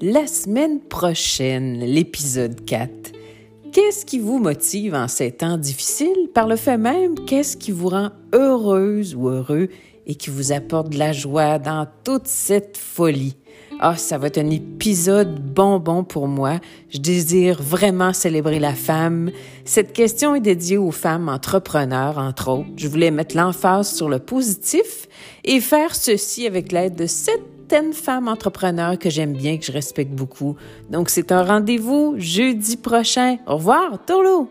la semaine prochaine, l'épisode 4. Qu'est-ce qui vous motive en ces temps difficiles? Par le fait même, qu'est-ce qui vous rend heureuse ou heureux et qui vous apporte de la joie dans toute cette folie? Ah, ça va être un épisode bonbon pour moi. Je désire vraiment célébrer la femme. Cette question est dédiée aux femmes entrepreneurs, entre autres. Je voulais mettre l'emphase sur le positif et faire ceci avec l'aide de certaines femmes entrepreneurs que j'aime bien, que je respecte beaucoup. Donc, c'est un rendez-vous jeudi prochain. Au revoir, Tolo!